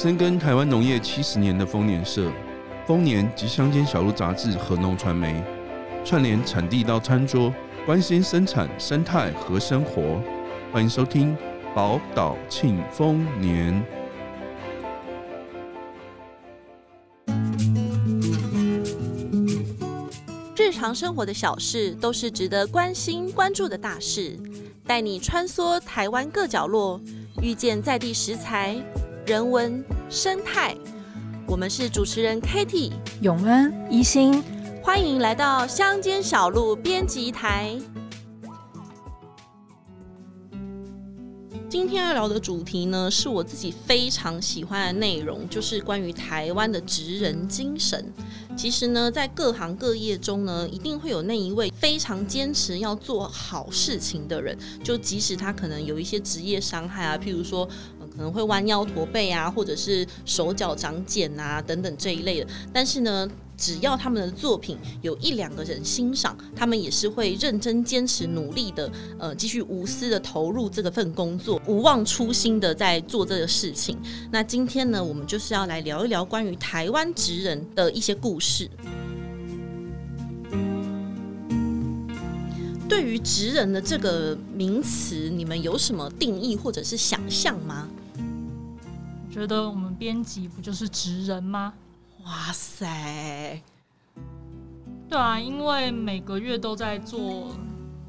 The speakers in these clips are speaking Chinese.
深耕台湾农业七十年的丰年社、丰年及乡间小路杂志和农传媒，串联产地到餐桌，关心生产生态和生活。欢迎收听宝岛庆丰年。日常生活的小事都是值得关心关注的大事，带你穿梭台湾各角落，遇见在地食材。人文生态，我们是主持人 katty 永恩一心，欢迎来到乡间小路编辑台。今天要聊的主题呢，是我自己非常喜欢的内容，就是关于台湾的职人精神。其实呢，在各行各业中呢，一定会有那一位非常坚持要做好事情的人，就即使他可能有一些职业伤害啊，譬如说。可能会弯腰驼背啊，或者是手脚长茧啊等等这一类的。但是呢，只要他们的作品有一两个人欣赏，他们也是会认真坚持努力的，呃，继续无私的投入这个份工作，不忘初心的在做这个事情。那今天呢，我们就是要来聊一聊关于台湾职人的一些故事。对于职人的这个名词，你们有什么定义或者是想象吗？觉得我们编辑不就是职人吗？哇塞！对啊，因为每个月都在做，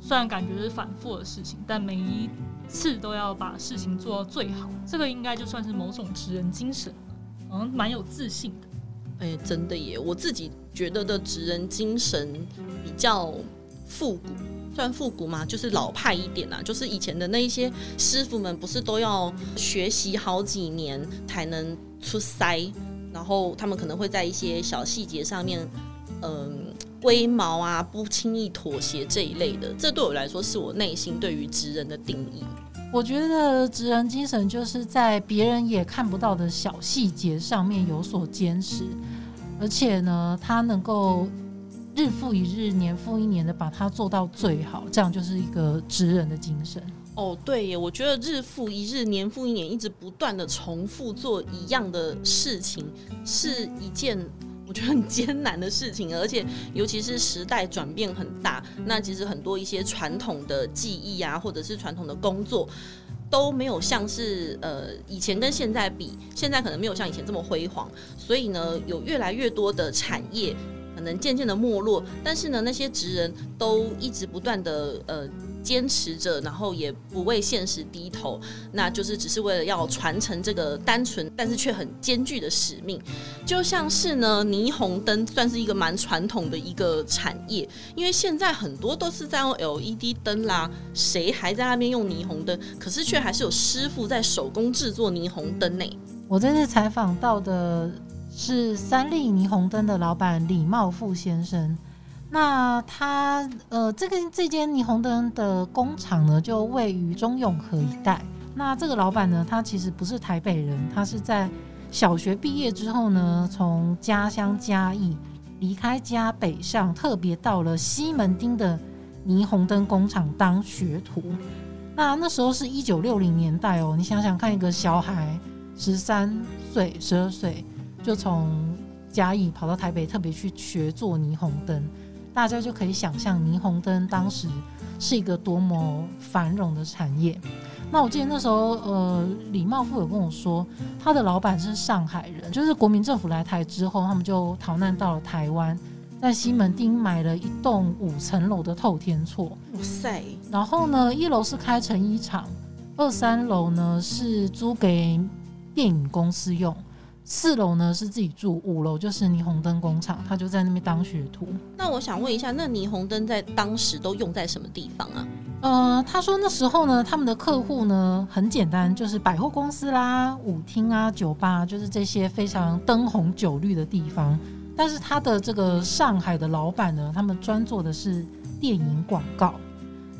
虽然感觉是反复的事情，但每一次都要把事情做到最好，这个应该就算是某种职人精神，嗯，蛮有自信的。哎、欸，真的耶！我自己觉得的职人精神比较复古。算复古吗？就是老派一点啊，就是以前的那一些师傅们，不是都要学习好几年才能出塞，然后他们可能会在一些小细节上面，嗯、呃，龟毛啊，不轻易妥协这一类的。这对我来说，是我内心对于职人的定义。我觉得职人精神就是在别人也看不到的小细节上面有所坚持，而且呢，他能够。日复一日，年复一年的把它做到最好，这样就是一个职人的精神。哦，对耶，我觉得日复一日，年复一年，一直不断的重复做一样的事情，是一件我觉得很艰难的事情，而且尤其是时代转变很大，那其实很多一些传统的技艺啊，或者是传统的工作，都没有像是呃以前跟现在比，现在可能没有像以前这么辉煌，所以呢，有越来越多的产业。可能渐渐的没落，但是呢，那些职人都一直不断的呃坚持着，然后也不为现实低头，那就是只是为了要传承这个单纯但是却很艰巨的使命。就像是呢，霓虹灯算是一个蛮传统的一个产业，因为现在很多都是在用 LED 灯啦，谁还在那边用霓虹灯？可是却还是有师傅在手工制作霓虹灯呢。我这次采访到的。是三立霓虹灯的老板李茂富先生。那他呃，这个这间霓虹灯的工厂呢，就位于中永和一带。那这个老板呢，他其实不是台北人，他是在小学毕业之后呢，从家乡嘉义离开家北上，特别到了西门町的霓虹灯工厂当学徒。那那时候是一九六零年代哦，你想想看，一个小孩十三岁、十二岁。就从嘉义跑到台北，特别去学做霓虹灯，大家就可以想象霓虹灯当时是一个多么繁荣的产业。那我记得那时候，呃，李茂富有跟我说，他的老板是上海人，就是国民政府来台之后，他们就逃难到了台湾，在西门町买了一栋五层楼的透天厝。哇塞！然后呢，一楼是开成衣厂，二三楼呢是租给电影公司用。四楼呢是自己住，五楼就是霓虹灯工厂，他就在那边当学徒。那我想问一下，那霓虹灯在当时都用在什么地方啊？呃，他说那时候呢，他们的客户呢很简单，就是百货公司啦、舞厅啊、酒吧，就是这些非常灯红酒绿的地方。但是他的这个上海的老板呢，他们专做的是电影广告。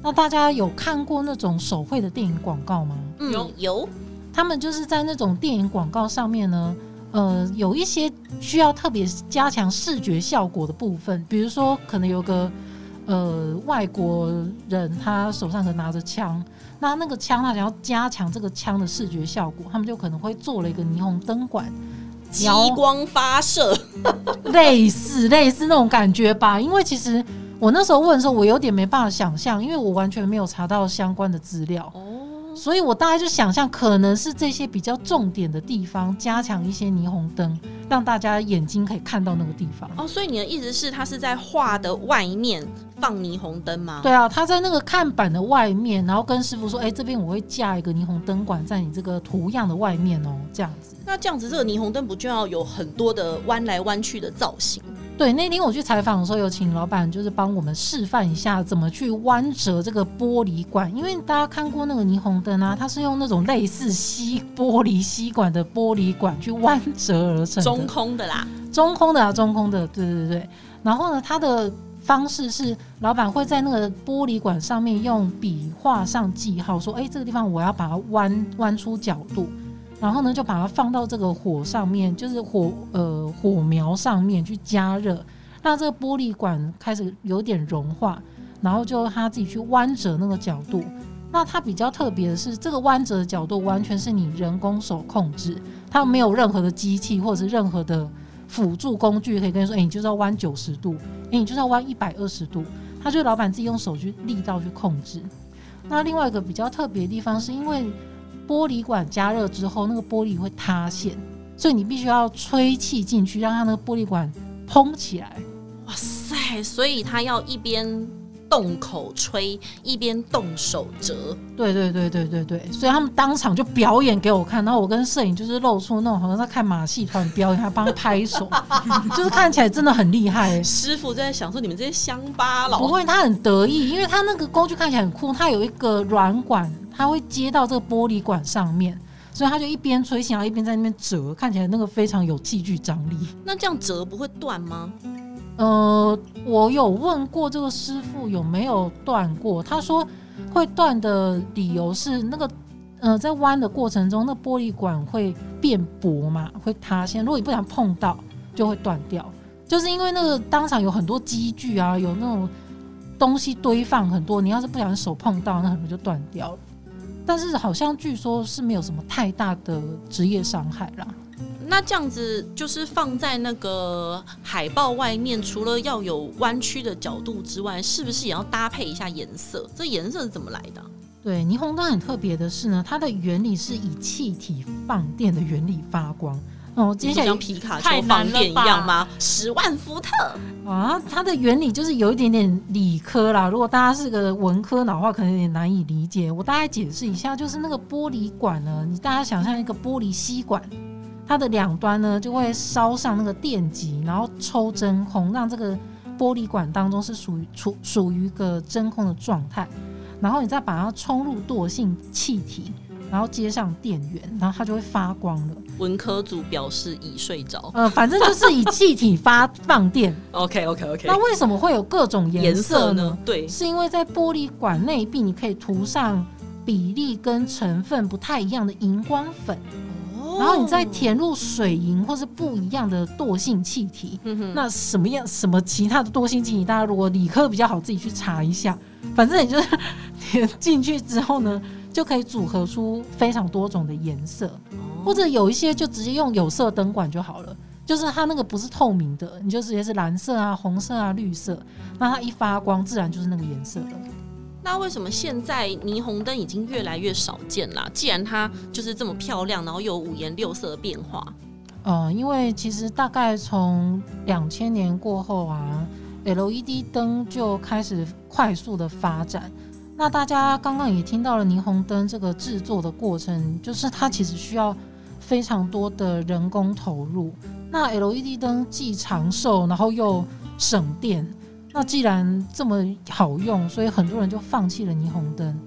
那大家有看过那种手绘的电影广告吗？嗯，有有。他们就是在那种电影广告上面呢。呃，有一些需要特别加强视觉效果的部分，比如说可能有个呃外国人，他手上可能拿着枪，那那个枪，他想要加强这个枪的视觉效果，他们就可能会做了一个霓虹灯管，激光发射，类似类似那种感觉吧。因为其实我那时候问的时候，我有点没办法想象，因为我完全没有查到相关的资料。所以我大概就想象，可能是这些比较重点的地方加强一些霓虹灯，让大家眼睛可以看到那个地方。哦，所以你的意思是，它是在画的外面放霓虹灯吗？对啊，他在那个看板的外面，然后跟师傅说：“哎、欸，这边我会架一个霓虹灯管在你这个图样的外面哦，这样子。”那这样子，这个霓虹灯不就要有很多的弯来弯去的造型？对，那天我去采访的时候，有请老板就是帮我们示范一下怎么去弯折这个玻璃管，因为大家看过那个霓虹灯啊，它是用那种类似吸玻璃吸管的玻璃管去弯折而成，中空的啦，中空的啊，中空的，对对对。然后呢，它的方式是老板会在那个玻璃管上面用笔画上记号，说，哎，这个地方我要把它弯弯出角度。然后呢，就把它放到这个火上面，就是火呃火苗上面去加热，让这个玻璃管开始有点融化，然后就它自己去弯折那个角度。那它比较特别的是，这个弯折的角度完全是你人工手控制，它没有任何的机器或者是任何的辅助工具可以跟你说，哎，你就是要弯九十度，哎，你就是要弯一百二十度，他就老板自己用手去力道去控制。那另外一个比较特别的地方是因为。玻璃管加热之后，那个玻璃会塌陷，所以你必须要吹气进去，让它那个玻璃管蓬起来。哇塞！所以他要一边动口吹，一边动手折。对对对对对对，所以他们当场就表演给我看，然后我跟摄影就是露出那种好像在看马戏团表演，还帮他拍手，就是看起来真的很厉害。师傅在想说：“你们这些乡巴佬。”不会，他很得意，因为他那个工具看起来很酷，他有一个软管。他会接到这个玻璃管上面，所以他就一边吹气，然后一边在那边折，看起来那个非常有戏剧张力。那这样折不会断吗？呃，我有问过这个师傅有没有断过，他说会断的理由是那个呃，在弯的过程中，那玻璃管会变薄嘛，会塌陷。如果你不想碰到，就会断掉。就是因为那个当场有很多机具啊，有那种东西堆放很多，你要是不小心手碰到，那可能就断掉了。但是好像据说是没有什么太大的职业伤害啦。那这样子就是放在那个海报外面，除了要有弯曲的角度之外，是不是也要搭配一下颜色？这颜色是怎么来的？对，霓虹灯很特别的是呢，它的原理是以气体放电的原理发光。哦，接下来像皮卡丘放电一样吗？十万伏特啊！它的原理就是有一点点理科啦。如果大家是个文科脑的话，可能有点难以理解。我大概解释一下，就是那个玻璃管呢，你大家想象一个玻璃吸管，它的两端呢就会烧上那个电极，然后抽真空，让这个玻璃管当中是属于处属于一个真空的状态，然后你再把它充入惰性气体。然后接上电源，然后它就会发光了。文科组表示已睡着。呃，反正就是以气体发放电。OK OK OK。那为什么会有各种颜色呢？颜色呢？对，是因为在玻璃管内壁，你可以涂上比例跟成分不太一样的荧光粉。哦。然后你再填入水银或是不一样的惰性气体。嗯。那什么样什么其他的惰性气体？大家如果理科比较好，自己去查一下。反正你就是填进去之后呢。就可以组合出非常多种的颜色，或者有一些就直接用有色灯管就好了，就是它那个不是透明的，你就直接是蓝色啊、红色啊、绿色，那它一发光自然就是那个颜色了。那为什么现在霓虹灯已经越来越少见啦？既然它就是这么漂亮，然后又有五颜六色的变化，呃，因为其实大概从两千年过后啊，LED 灯就开始快速的发展。那大家刚刚也听到了霓虹灯这个制作的过程，就是它其实需要非常多的人工投入。那 LED 灯既长寿，然后又省电。那既然这么好用，所以很多人就放弃了霓虹灯。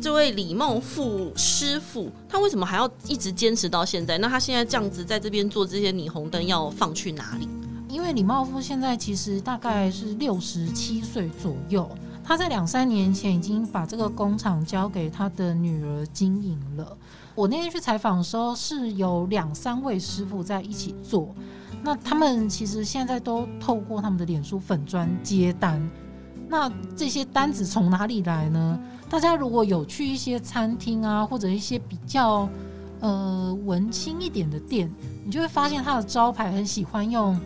这位李茂富师傅，他为什么还要一直坚持到现在？那他现在这样子在这边做这些霓虹灯，要放去哪里？因为李茂富现在其实大概是六十七岁左右。他在两三年前已经把这个工厂交给他的女儿经营了。我那天去采访的时候，是有两三位师傅在一起做。那他们其实现在都透过他们的脸书粉砖接单。那这些单子从哪里来呢？大家如果有去一些餐厅啊，或者一些比较呃文青一点的店，你就会发现它的招牌很喜欢用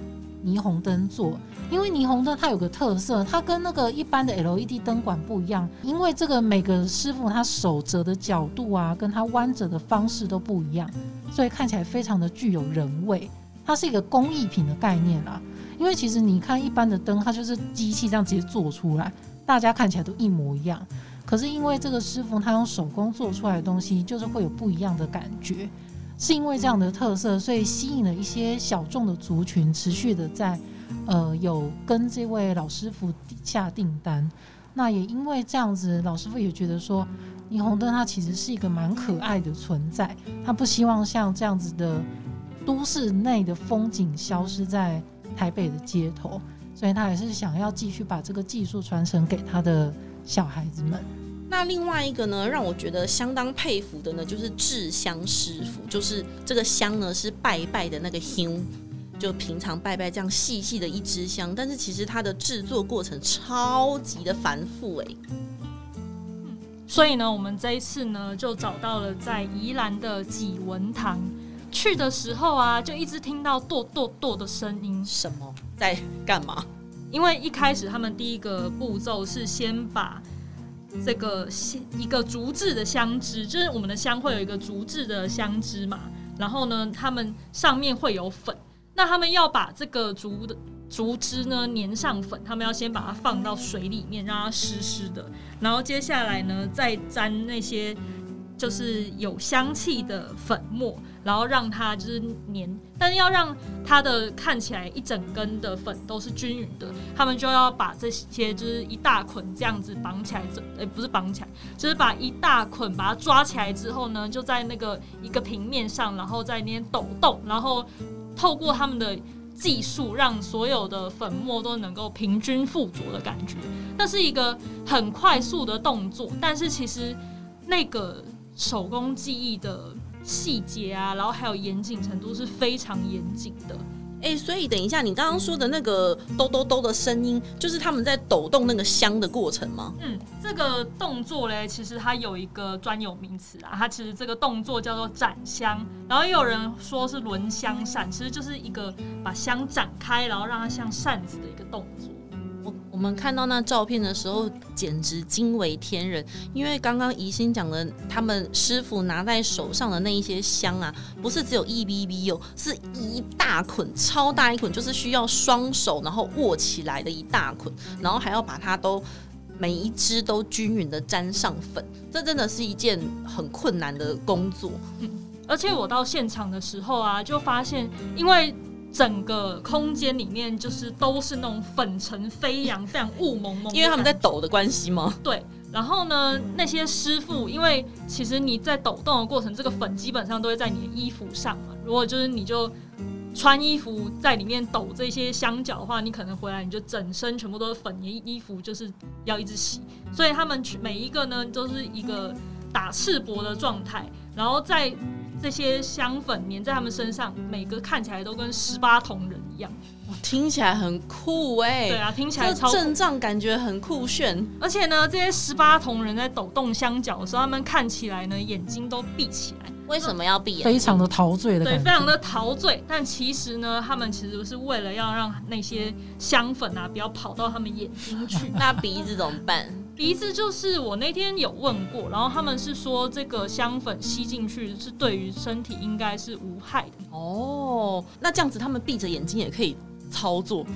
霓虹灯做。因为霓虹灯它有个特色，它跟那个一般的 LED 灯管不一样。因为这个每个师傅他手折的角度啊，跟他弯折的方式都不一样，所以看起来非常的具有人味。它是一个工艺品的概念啦。因为其实你看一般的灯，它就是机器这样直接做出来，大家看起来都一模一样。可是因为这个师傅他用手工做出来的东西，就是会有不一样的感觉。是因为这样的特色，所以吸引了一些小众的族群，持续的在。呃，有跟这位老师傅下订单，那也因为这样子，老师傅也觉得说，霓虹灯它其实是一个蛮可爱的存在，他不希望像这样子的都市内的风景消失在台北的街头，所以他还是想要继续把这个技术传承给他的小孩子们。那另外一个呢，让我觉得相当佩服的呢，就是制香师傅，就是这个香呢是拜拜的那个香。就平常拜拜这样细细的一支香，但是其实它的制作过程超级的繁复哎。所以呢，我们这一次呢就找到了在宜兰的纪文堂。去的时候啊，就一直听到剁剁剁的声音。什么在干嘛？因为一开始他们第一个步骤是先把这个一个竹制的香枝，就是我们的香会有一个竹制的香枝嘛，然后呢，他们上面会有粉。那他们要把这个竹的竹枝呢粘上粉，他们要先把它放到水里面，让它湿湿的，然后接下来呢再沾那些就是有香气的粉末，然后让它就是粘，但是要让它的看起来一整根的粉都是均匀的，他们就要把这些就是一大捆这样子绑起来，这、欸、不是绑起来，就是把一大捆把它抓起来之后呢，就在那个一个平面上，然后在那边抖动，然后。透过他们的技术，让所有的粉末都能够平均附着的感觉，那是一个很快速的动作，但是其实那个手工技艺的细节啊，然后还有严谨程度是非常严谨的。哎、欸，所以等一下，你刚刚说的那个抖抖抖的声音，就是他们在抖动那个香的过程吗？嗯，这个动作嘞，其实它有一个专有名词啊，它其实这个动作叫做展香，然后也有人说是轮香扇，其实就是一个把香展开，然后让它像扇子的一个动作。我们看到那照片的时候，简直惊为天人。因为刚刚怡欣讲的，他们师傅拿在手上的那一些香啊，不是只有一粒粒哦，是一大捆，超大一捆，就是需要双手然后握起来的一大捆，然后还要把它都每一只都均匀的沾上粉，这真的是一件很困难的工作。而且我到现场的时候啊，就发现因为。整个空间里面就是都是那种粉尘飞扬、非常雾蒙蒙，因为他们在抖的关系吗？对。然后呢，那些师傅，因为其实你在抖动的过程，这个粉基本上都会在你的衣服上嘛。如果就是你就穿衣服在里面抖这些香脚的话，你可能回来你就整身全部都是粉，你衣服就是要一直洗。所以他们每一个呢都是一个打赤膊的状态，然后在。这些香粉粘在他们身上，每个看起来都跟十八铜人一样。听起来很酷哎、欸！对啊，听起来超阵仗，感觉很酷炫。而且呢，这些十八铜人在抖动香脚的时候，他们看起来呢眼睛都闭起来。为什么要闭眼？非常的陶醉的。对，非常的陶醉。但其实呢，他们其实是为了要让那些香粉啊不要跑到他们眼睛去。那鼻子怎么办？鼻子就是我那天有问过，然后他们是说这个香粉吸进去是对于身体应该是无害的。哦，那这样子他们闭着眼睛也可以操作，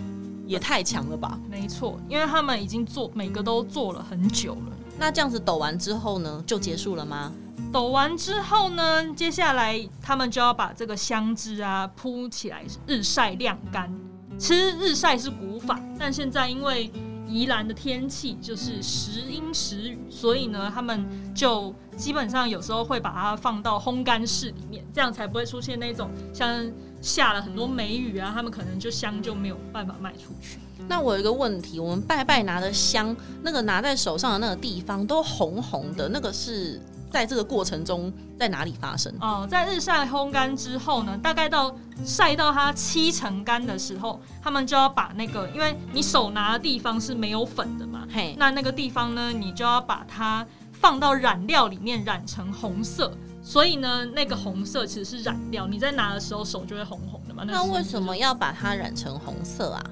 也太强了吧？没错，因为他们已经做每个都做了很久了。那这样子抖完之后呢，就结束了吗？抖完之后呢，接下来他们就要把这个香枝啊铺起来日晒晾干。其实日晒是古法，但现在因为宜兰的天气就是时阴时雨，所以呢，他们就基本上有时候会把它放到烘干室里面，这样才不会出现那种像下了很多梅雨啊，他们可能就香就没有办法卖出去。那我有一个问题，我们拜拜拿的香，那个拿在手上的那个地方都红红的，那个是？在这个过程中，在哪里发生？哦，在日晒烘干之后呢，大概到晒到它七成干的时候，他们就要把那个，因为你手拿的地方是没有粉的嘛，嘿，那那个地方呢，你就要把它放到染料里面染成红色。所以呢，那个红色其实是染料，你在拿的时候手就会红红的嘛。那，那为什么要把它染成红色啊？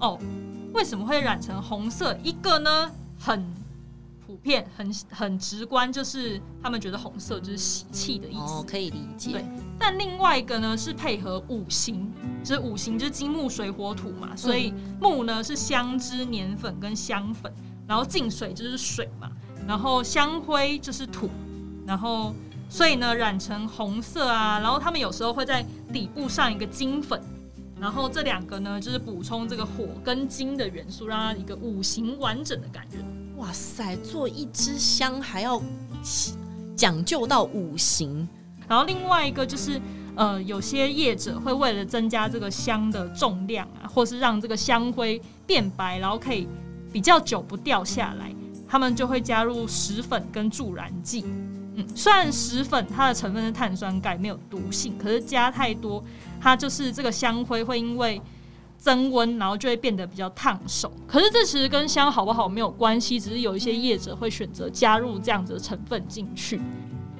哦，为什么会染成红色？一个呢，很普遍、很很直观，就是他们觉得红色就是喜气的意思，哦，可以理解。对，但另外一个呢是配合五行，就是五行就是金木水火土嘛，所以木呢是香脂、粘粉跟香粉，然后净水就是水嘛，然后香灰就是土，然后。所以呢，染成红色啊，然后他们有时候会在底部上一个金粉，然后这两个呢，就是补充这个火跟金的元素，让它一个五行完整的感觉。哇塞，做一支香还要讲究到五行。然后另外一个就是，呃，有些业者会为了增加这个香的重量啊，或是让这个香灰变白，然后可以比较久不掉下来，他们就会加入石粉跟助燃剂。嗯，虽然石粉它的成分是碳酸钙，没有毒性，可是加太多，它就是这个香灰会因为增温，然后就会变得比较烫手。可是这其实跟香好不好没有关系，只是有一些业者会选择加入这样子的成分进去。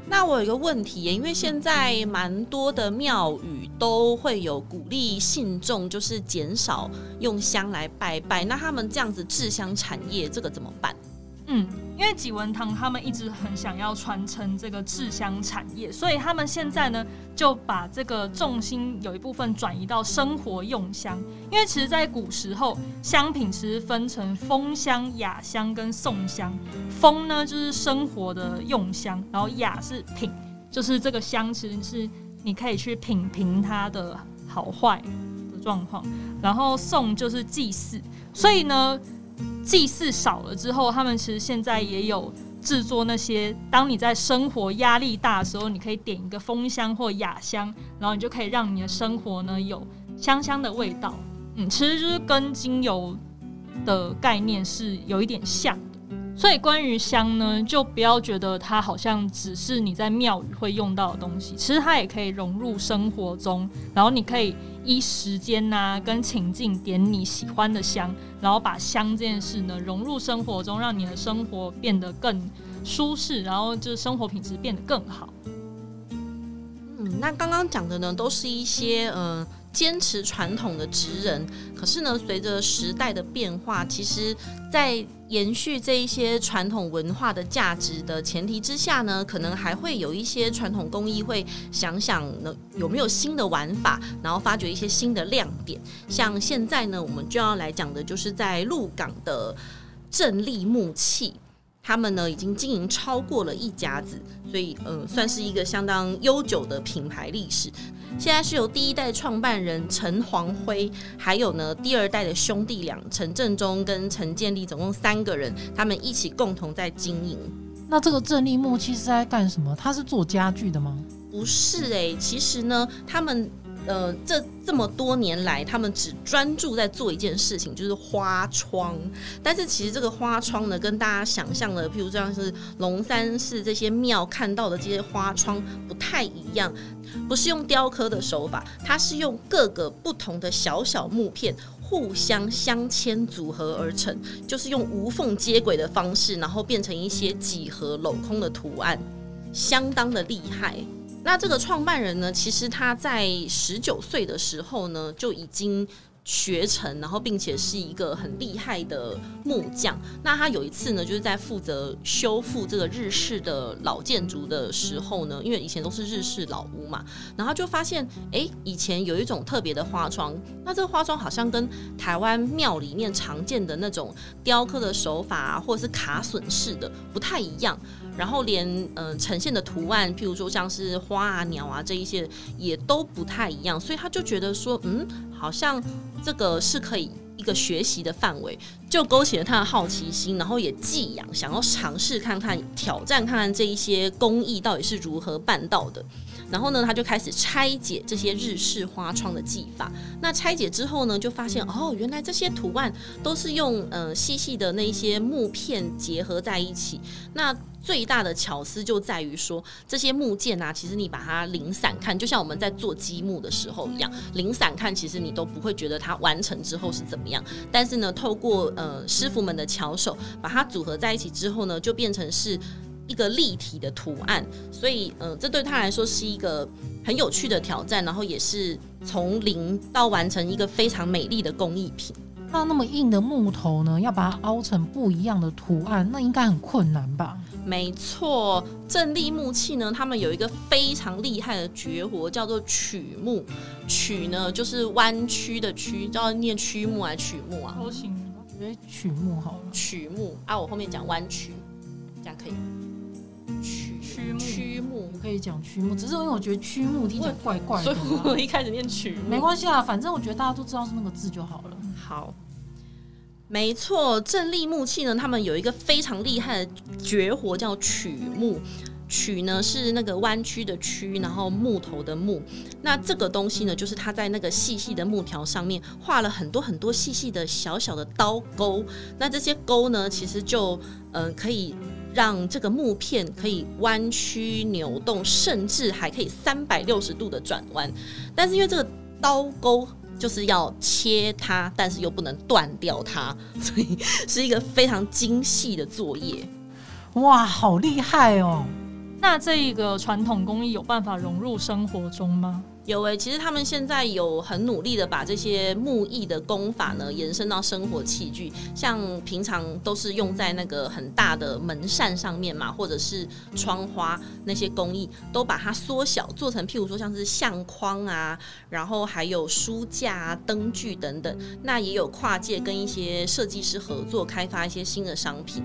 那我有一个问题，因为现在蛮多的庙宇都会有鼓励信众就是减少用香来拜拜，那他们这样子制香产业这个怎么办？嗯，因为纪文堂他们一直很想要传承这个制香产业，所以他们现在呢就把这个重心有一部分转移到生活用香。因为其实，在古时候，香品其实分成风香、雅香跟颂香。风呢就是生活的用香，然后雅是品，就是这个香其实是你可以去品评它的好坏的状况。然后颂就是祭祀，所以呢。祭祀少了之后，他们其实现在也有制作那些，当你在生活压力大的时候，你可以点一个风香或雅香，然后你就可以让你的生活呢有香香的味道。嗯，其实就是跟精油的概念是有一点像。所以关于香呢，就不要觉得它好像只是你在庙宇会用到的东西，其实它也可以融入生活中。然后你可以依时间呐跟情境点你喜欢的香，然后把香这件事呢融入生活中，让你的生活变得更舒适，然后就是生活品质变得更好。嗯，那刚刚讲的呢，都是一些嗯。呃坚持传统的职人，可是呢，随着时代的变化，其实，在延续这一些传统文化的价值的前提之下呢，可能还会有一些传统工艺会想想能，有没有新的玩法，然后发掘一些新的亮点。像现在呢，我们就要来讲的就是在鹿港的正立木器。他们呢已经经营超过了一家子，所以嗯，算是一个相当悠久的品牌历史。现在是由第一代创办人陈黄辉，还有呢第二代的兄弟俩陈振中跟陈建立，总共三个人，他们一起共同在经营。那这个正立木器是在干什么？他是做家具的吗？不是诶、欸，其实呢，他们。呃，这这么多年来，他们只专注在做一件事情，就是花窗。但是其实这个花窗呢，跟大家想象的，譬如像是龙山寺这些庙看到的这些花窗不太一样，不是用雕刻的手法，它是用各个不同的小小木片互相镶嵌组合而成，就是用无缝接轨的方式，然后变成一些几何镂空的图案，相当的厉害。那这个创办人呢，其实他在十九岁的时候呢，就已经学成，然后并且是一个很厉害的木匠。那他有一次呢，就是在负责修复这个日式的老建筑的时候呢，因为以前都是日式老屋嘛，然后就发现，哎，以前有一种特别的花窗，那这个花窗好像跟台湾庙里面常见的那种雕刻的手法啊，或者是卡榫式的不太一样。然后连嗯、呈现的图案，譬如说像是花啊、鸟啊这一些，也都不太一样，所以他就觉得说，嗯，好像这个是可以一个学习的范围，就勾起了他的好奇心，然后也寄养，想要尝试看看、挑战看看这一些工艺到底是如何办到的。然后呢，他就开始拆解这些日式花窗的技法。那拆解之后呢，就发现哦，原来这些图案都是用呃细细的那些木片结合在一起。那最大的巧思就在于说，这些木件啊，其实你把它零散看，就像我们在做积木的时候一样，零散看，其实你都不会觉得它完成之后是怎么样。但是呢，透过呃呃师傅们的巧手，把它组合在一起之后呢，就变成是一个立体的图案。所以，呃，这对他来说是一个很有趣的挑战，然后也是从零到完成一个非常美丽的工艺品。那那么硬的木头呢，要把它凹成不一样的图案，那应该很困难吧？没错，正立木器呢，他们有一个非常厉害的绝活，叫做曲木。曲呢，就是弯曲的曲，叫念曲木还是曲木啊？曲目好了。曲目啊，我后面讲弯曲，这样可以。曲曲曲木可以讲曲目，只是因为我觉得曲目听起来怪怪的，所以我一开始念曲目。没关系啊，反正我觉得大家都知道是那个字就好了。好。没错，正立木器呢，他们有一个非常厉害的绝活，叫曲木。曲呢是那个弯曲的曲，然后木头的木。那这个东西呢，就是它在那个细细的木条上面画了很多很多细细的小小的刀钩。那这些钩呢，其实就嗯、可以让这个木片可以弯曲扭动，甚至还可以三百六十度的转弯。但是因为这个刀钩。就是要切它，但是又不能断掉它，所以 是一个非常精细的作业。哇，好厉害哦！那这一个传统工艺有办法融入生活中吗？有诶、其实他们现在有很努力的把这些木艺的工法呢延伸到生活器具，像平常都是用在那个很大的门扇上面嘛，或者是窗花那些工艺，都把它缩小做成，譬如说像是相框啊，然后还有书架、灯具等等。那也有跨界跟一些设计师合作，开发一些新的商品。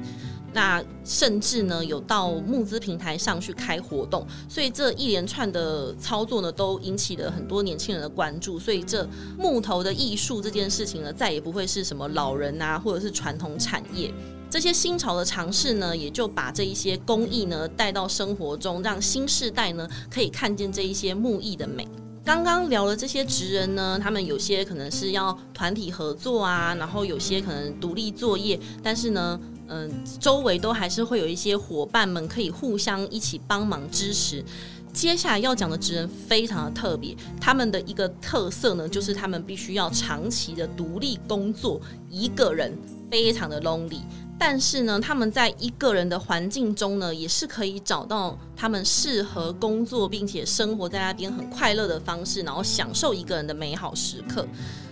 那甚至呢，有到募资平台上去开活动，所以这一连串的操作呢，都引起了很多年轻人的关注。所以这木头的艺术这件事情呢，再也不会是什么老人啊，或者是传统产业。这些新潮的尝试呢，也就把这一些工艺呢带到生活中，让新世代呢可以看见这一些木艺的美。刚刚聊了这些职人呢，他们有些可能是要团体合作啊，然后有些可能独立作业，但是呢。嗯，周围都还是会有一些伙伴们可以互相一起帮忙支持。接下来要讲的职人非常的特别，他们的一个特色呢，就是他们必须要长期的独立工作，一个人非常的 lonely。但是呢，他们在一个人的环境中呢，也是可以找到他们适合工作并且生活在那边很快乐的方式，然后享受一个人的美好时刻。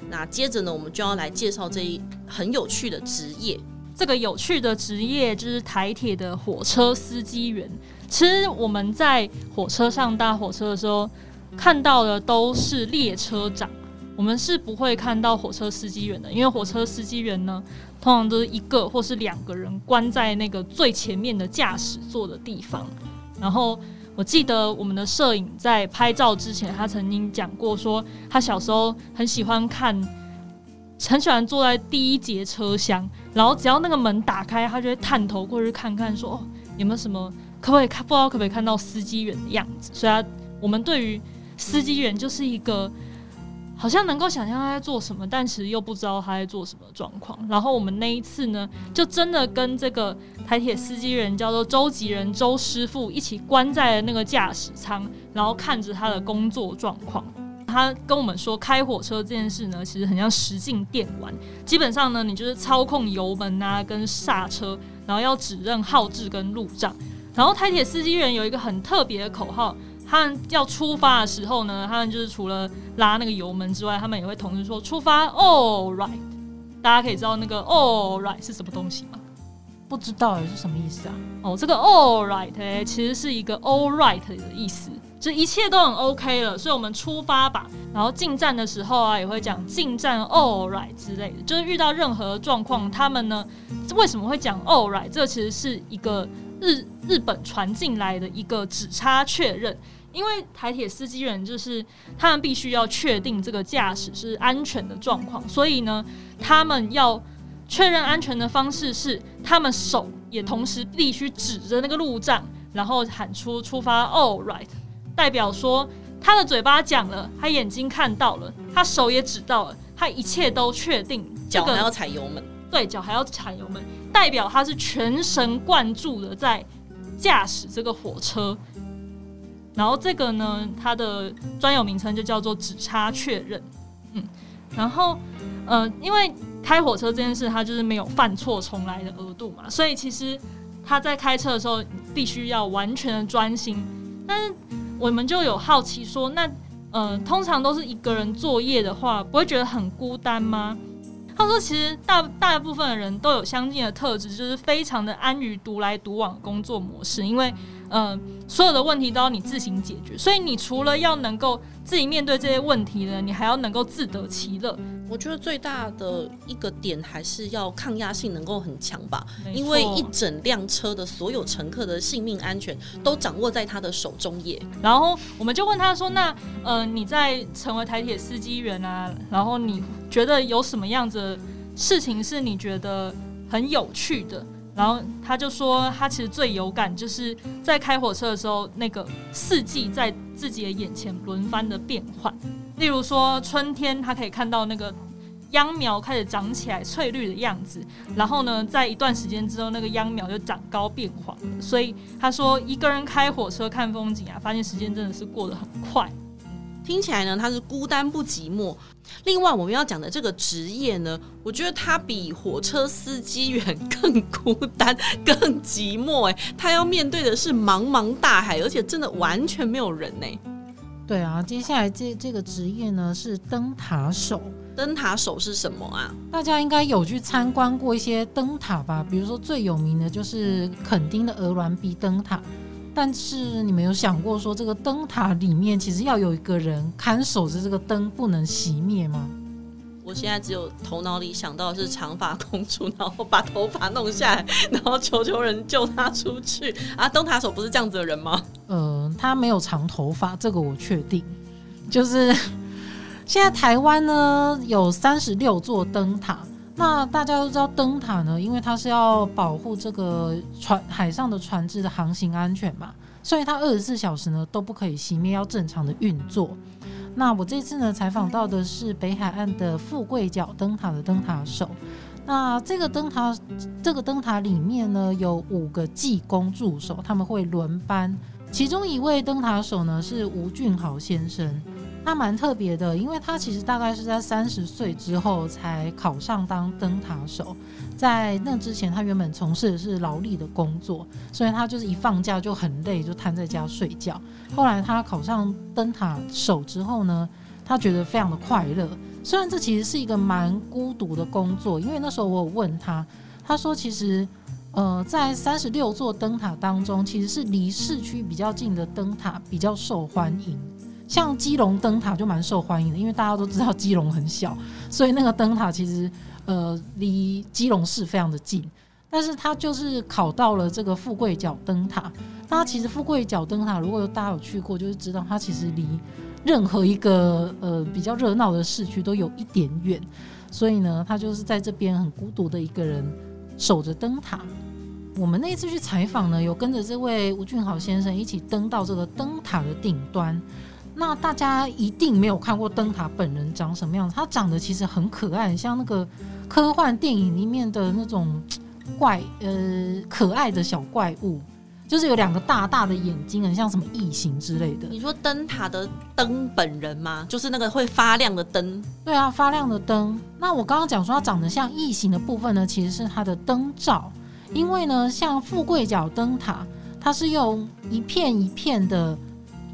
那接着呢，我们就要来介绍这一很有趣的职业。这个有趣的职业就是台铁的火车司机员。其实我们在火车上搭火车的时候，看到的都是列车长，我们是不会看到火车司机员的。因为火车司机员呢，通常都是一个或是两个人关在那个最前面的驾驶座的地方。然后我记得我们的摄影在拍照之前，他曾经讲过说，他小时候很喜欢看。很喜欢坐在第一节车厢，然后只要那个门打开，他就会探头过去看看，说：“哦，有没有什么可不可以看？不知道可不可以看到司机员的样子。”所以他，我们对于司机员就是一个好像能够想象他在做什么，但其实又不知道他在做什么状况。然后我们那一次呢，就真的跟这个台铁司机员叫做周吉人周师傅一起关在了那个驾驶舱，然后看着他的工作状况。他跟我们说，开火车这件事呢，其实很像实境电玩。基本上呢，你就是操控油门啊，跟刹车，然后要指认号志跟路障。然后台铁司机员有一个很特别的口号，他们要出发的时候呢，他们就是除了拉那个油门之外，他们也会同时说出发，All right。大家可以知道那个 All right 是什么东西吗？不知道是什么意思啊？哦，这个 All right 欸，其实是一个 All right 的意思。就一切都很 OK 了，所以我们出发吧。然后进站的时候啊，也会讲进站 all right 之类的。就是遇到任何状况，他们呢为什么会讲 all right？这其实是一个日日本传进来的一个指差确认。因为台铁司机员就是他们必须要确定这个驾驶是安全的状况，所以呢，他们要确认安全的方式是，他们手也同时必须指着那个路障，然后喊出出发 all right。代表说，他的嘴巴讲了，他眼睛看到了，他手也指到了，他一切都确定，脚还要踩油门，对，脚还要踩油门，代表他是全神贯注的在驾驶这个火车。然后这个呢，它的专有名称就叫做指差确认。嗯，然后，呃，因为开火车这件事，他就是没有犯错重来的额度嘛，所以其实他在开车的时候必须要完全的专心。但是我们就有好奇说，那呃，通常都是一个人作业的话，不会觉得很孤单吗？他说，其实大大部分的人都有相近的特质，就是非常的安于独来独往工作模式，因为。呃，所有的问题都要你自行解决，所以你除了要能够自己面对这些问题呢，你还要能够自得其乐。我觉得最大的一个点还是要抗压性能够很强吧，因为一整辆车的所有乘客的性命安全都掌握在他的手中耶。然后我们就问他说：“那呃，你在成为台铁司机员啊，然后你觉得有什么样子的事情是你觉得很有趣的？”然后他就说，他其实最有感，就是在开火车的时候，那个四季在自己的眼前轮番的变换。例如说，春天他可以看到那个秧苗开始长起来翠绿的样子，然后呢，在一段时间之后，那个秧苗就长高变黄。所以他说，一个人开火车看风景啊，发现时间真的是过得很快。听起来呢，他是孤单不寂寞。另外，我们要讲的这个职业呢，我觉得他比火车司机员更孤单、更寂寞。哎，他要面对的是茫茫大海，而且真的完全没有人呢。对啊，接下来这这个职业呢是灯塔手。灯塔手是什么啊？大家应该有去参观过一些灯塔吧？比如说最有名的就是垦丁的鹅銮鼻灯塔。但是你们有想过说，这个灯塔里面其实要有一个人看守着这个灯不能熄灭吗？我现在只有头脑里想到的是长发公主，然后把头发弄下来，然后求求人救她出去啊！灯塔手不是这样子的人吗？呃，他没有长头发，这个我确定。就是现在台湾呢有三十六座灯塔。那大家都知道灯塔呢，因为它是要保护这个船海上的船只的航行安全嘛，所以它二十四小时呢都不可以熄灭，要正常的运作。那我这次呢采访到的是北海岸的富贵角灯塔的灯塔手。那这个灯塔这个灯塔里面呢有五个技工助手，他们会轮班。其中一位灯塔手呢是吴俊豪先生。他蛮特别的，因为他其实大概是在三十岁之后才考上当灯塔手，在那之前他原本从事的是劳力的工作，所以他就是一放假就很累，就瘫在家睡觉。后来他考上灯塔手之后呢，他觉得非常的快乐。虽然这其实是一个蛮孤独的工作，因为那时候我有问他，他说其实呃在三十六座灯塔当中，其实是离市区比较近的灯塔比较受欢迎。像基隆灯塔就蛮受欢迎的，因为大家都知道基隆很小，所以那个灯塔其实呃离基隆市非常的近。但是它就是考到了这个富贵角灯塔。那其实富贵角灯塔，如果大家有去过，就是知道它其实离任何一个呃比较热闹的市区都有一点远。所以呢，他就是在这边很孤独的一个人守着灯塔。我们那次去采访呢，有跟着这位吴俊豪先生一起登到这个灯塔的顶端。那大家一定没有看过灯塔本人长什么样子，他长得其实很可爱，很像那个科幻电影里面的那种怪，呃，可爱的小怪物，就是有两个大大的眼睛，很像什么异形之类的。你说灯塔的灯本人吗？就是那个会发亮的灯？对啊，发亮的灯。那我刚刚讲说它长得像异形的部分呢，其实是它的灯罩，因为呢，像富贵角灯塔，它是用一片一片的。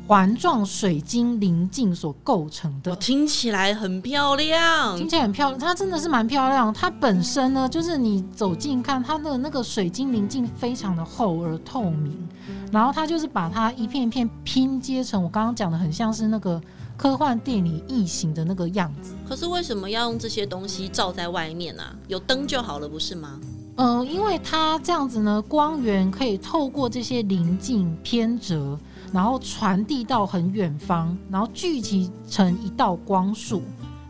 环状水晶棱镜所构成的，听起来很漂亮，听起来很漂亮，它真的是蛮漂亮。它本身呢，就是你走近看它的那个水晶棱镜非常的厚而透明，然后它就是把它一片一片拼接成我刚刚讲的很像是那个科幻电影异形的那个样子。可是为什么要用这些东西照在外面啊？有灯就好了，不是吗？嗯、呃，因为它这样子呢，光源可以透过这些棱镜偏折。然后传递到很远方，然后聚集成一道光束。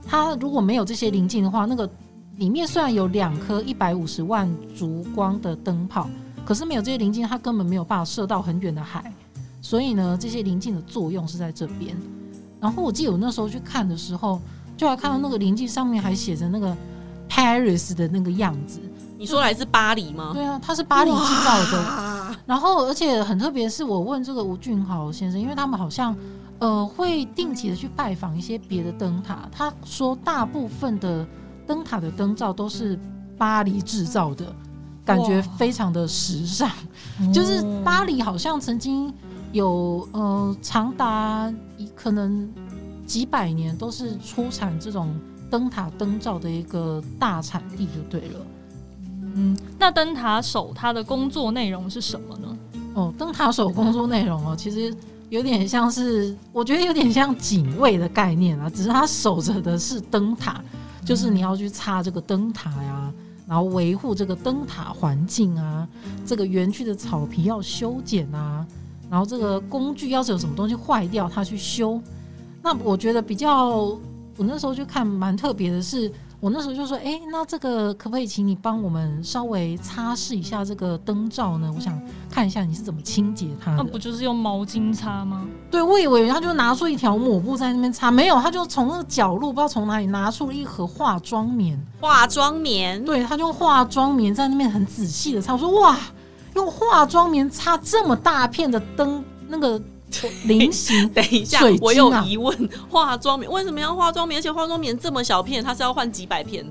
它如果没有这些棱镜的话，那个里面虽然有两颗一百五十万烛光的灯泡，可是没有这些棱镜，它根本没有办法射到很远的海。所以呢，这些棱镜的作用是在这边。然后我记得我那时候去看的时候，就还看到那个棱镜上面还写着那个 Paris 的那个样子。你说来自巴黎吗？对啊，它是巴黎制造的。然后，而且很特别，是我问这个吴俊豪先生，因为他们好像，呃，会定期的去拜访一些别的灯塔。他说，大部分的灯塔的灯罩都是巴黎制造的，感觉非常的时尚。就是巴黎好像曾经有呃长达可能几百年都是出产这种灯塔灯罩的一个大产地，就对了。嗯，那灯塔手他的工作内容是什么呢？哦，灯塔手工作内容哦，其实有点像是，我觉得有点像警卫的概念啊，只是他守着的是灯塔，就是你要去擦这个灯塔呀，然后维护这个灯塔环境啊，这个园区的草皮要修剪啊，然后这个工具要是有什么东西坏掉，他去修。那我觉得比较，我那时候就看蛮特别的是。我那时候就说，哎、欸，那这个可不可以请你帮我们稍微擦拭一下这个灯罩呢？我想看一下你是怎么清洁它的。那不就是用毛巾擦吗？对，我以为他就拿出一条抹布在那边擦，没有，他就从那个角落不知道从哪里拿出了一盒化妆棉。化妆棉？对，他就用化妆棉在那边很仔细的擦。我说，哇，用化妆棉擦这么大片的灯，那个。菱形，等一下，我有疑问，化妆棉为什么要化妆棉？而且化妆棉这么小片，它是要换几百片？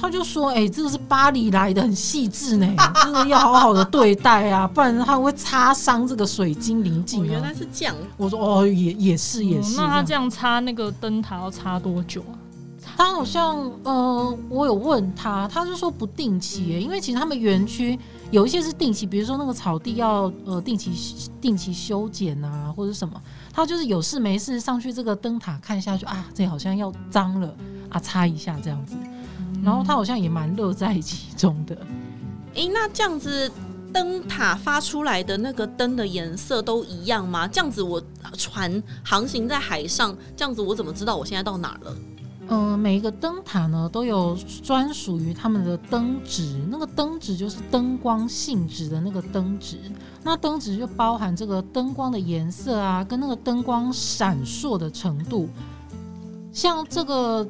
他就说：“哎、欸，这个是巴黎来的，很细致呢，真的要好好的对待啊，不然他会擦伤这个水晶棱镜、啊。”原来是这样。我说：“哦，也也是也是。嗯”那他这样擦那个灯塔要擦多久啊？他好像呃，我有问他，他是说不定期耶，因为其实他们园区有一些是定期，比如说那个草地要呃定期定期修剪啊，或者什么，他就是有事没事上去这个灯塔看下去啊，这好像要脏了啊，擦一下这样子，然后他好像也蛮乐在其中的。诶、那这样子灯塔发出来的那个灯的颜色都一样吗？这样子我船航行在海上，这样子我怎么知道我现在到哪儿了？嗯、每一个灯塔呢都有专属于他们的灯值，那个灯值就是灯光性质的那个灯值。那灯值就包含这个灯光的颜色啊，跟那个灯光闪烁的程度。像这个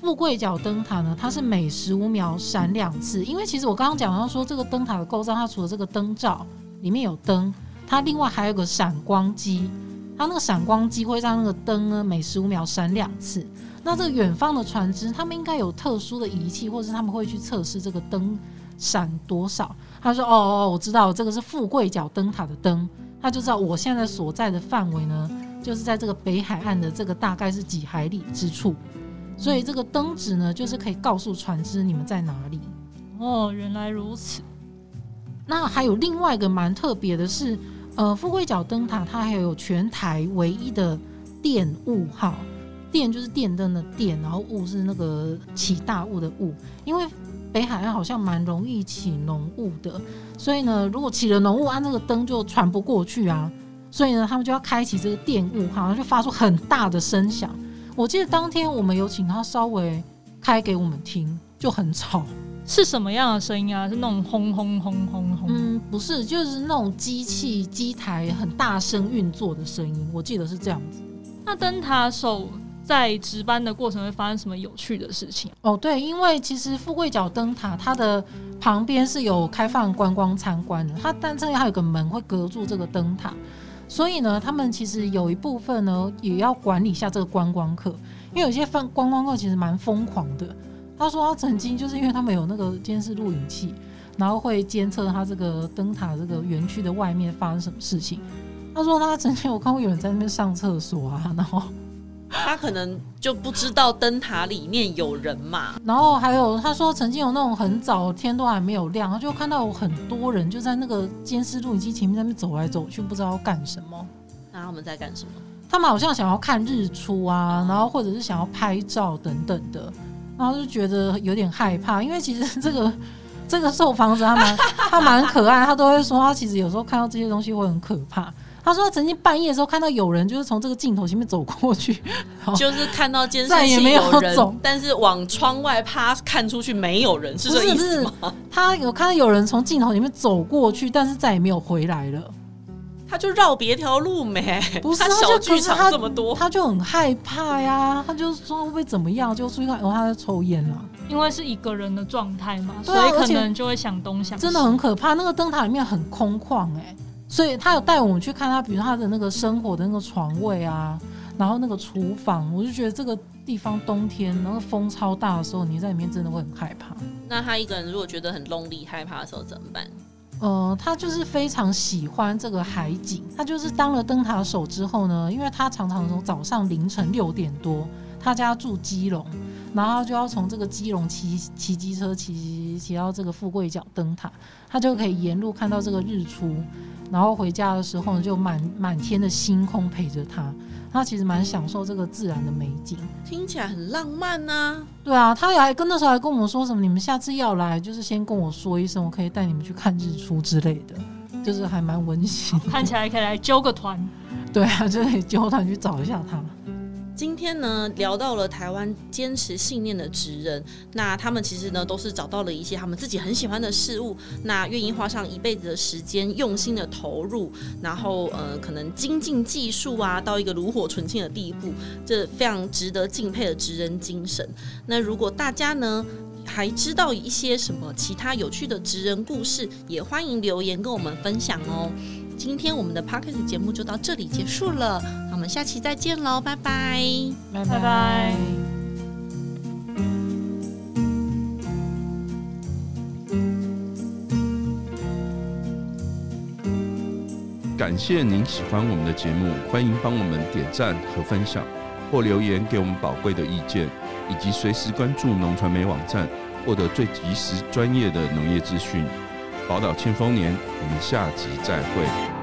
富贵角灯塔呢，它是每十五秒闪两次。因为其实我刚刚讲到说，这个灯塔的构造，它除了这个灯罩里面有灯，它另外还有个闪光机，它那个闪光机会让那个灯呢每十五秒闪两次。那这个远方的船只，他们应该有特殊的仪器，或者是他们会去测试这个灯闪多少。他说：“哦哦，我知道这个是富贵角灯塔的灯，他就知道我现在所在的范围呢，就是在这个北海岸的这个大概是几海里之处。所以这个灯指呢，就是可以告诉船只你们在哪里。”哦，原来如此。那还有另外一个蛮特别的是，呃，富贵角灯塔它还有全台唯一的电雾号。电就是电灯的电，然后雾是那个起大雾的雾。因为北海岸好像蛮容易起浓雾的，所以呢，如果起了浓雾，啊，那个灯就传不过去啊。所以呢，他们就要开启这个电雾，好像就发出很大的声响。我记得当天我们有请他稍微开给我们听，就很吵。是什么样的声音啊？是那种轰轰轰轰轰？嗯，不是，就是那种机器机台很大声运作的声音。我记得是这样子。那灯塔手。在值班的过程会发生什么有趣的事情？哦，对，因为其实富贵角灯塔它的旁边是有开放观光参观的，它但这里还有个门会隔住这个灯塔，所以呢，他们其实有一部分呢也要管理一下这个观光客，因为有些观光客其实蛮疯狂的。他说他曾经就是因为他们有那个监视录影器，然后会监测他这个灯塔这个园区的外面发生什么事情。他说他曾经我看过有人在那边上厕所啊，然后。他可能就不知道灯塔里面有人嘛，然后还有他说曾经有那种很早天都还没有亮，他就看到有很多人就在那个监视录影机前面在那边走来走去，不知道要干什么。那他们在干什么？他们好像想要看日出啊，然后或者是想要拍照等等的，然后就觉得有点害怕，因为其实这个这个受访者他蛮他蛮可爱，他都会说他其实有时候看到这些东西会很可怕。他说他曾经半夜的时候看到有人就是从这个镜头前面走过去，就是看到监视器有人，也没有走，但是往窗外趴看出去没有人，是这意思吗？不是，他有看到有人从镜头里面走过去，但是再也没有回来了。他就绕别条路没？不是，他小剧场这么多他，他就很害怕呀。他就说会不会怎么样？就出去看，哦，他在抽烟了，因为是一个人的状态嘛，所以可能就会想东想西。真的很可怕。那个灯塔里面很空旷，哎。所以他有带我们去看他，比如他的那个生活的那个床位啊，然后那个厨房，我就觉得这个地方冬天然后风超大的时候，你在里面真的会很害怕。那他一个人如果觉得很 lonely 害怕的时候怎么办？呃，他就是非常喜欢这个海景。他就是当了灯塔手之后呢，因为他常常从早上凌晨六点多，他家住基隆，然后就要从这个基隆骑骑机车骑骑到这个富贵角灯塔，他就可以沿路看到这个日出，然后回家的时候呢，就满满天的星空陪着他。他其实蛮享受这个自然的美景，听起来很浪漫呐、啊。对啊，他还跟那时候还跟我们说什么，你们下次要来，就是先跟我说一声，我可以带你们去看日出之类的，就是还蛮温馨。看起来可以来揪个团。对啊，就可以揪团去找一下他。今天呢，聊到了台湾坚持信念的职人，那他们其实呢都是找到了一些他们自己很喜欢的事物，那愿意花上一辈子的时间，用心的投入，然后呃可能精进技术啊，到一个炉火纯青的地步，这非常值得敬佩的职人精神。那如果大家呢还知道一些什么其他有趣的职人故事，也欢迎留言跟我们分享哦。今天我们的 Podcast 节目就到这里结束了，那我们下期再见喽，拜拜，拜拜。感谢您喜欢我们的节目，欢迎帮我们点赞和分享，或留言给我们宝贵的意见，以及随时关注农传媒网站，获得最及时专业的农业资讯。宝岛庆丰年，我们下集再会。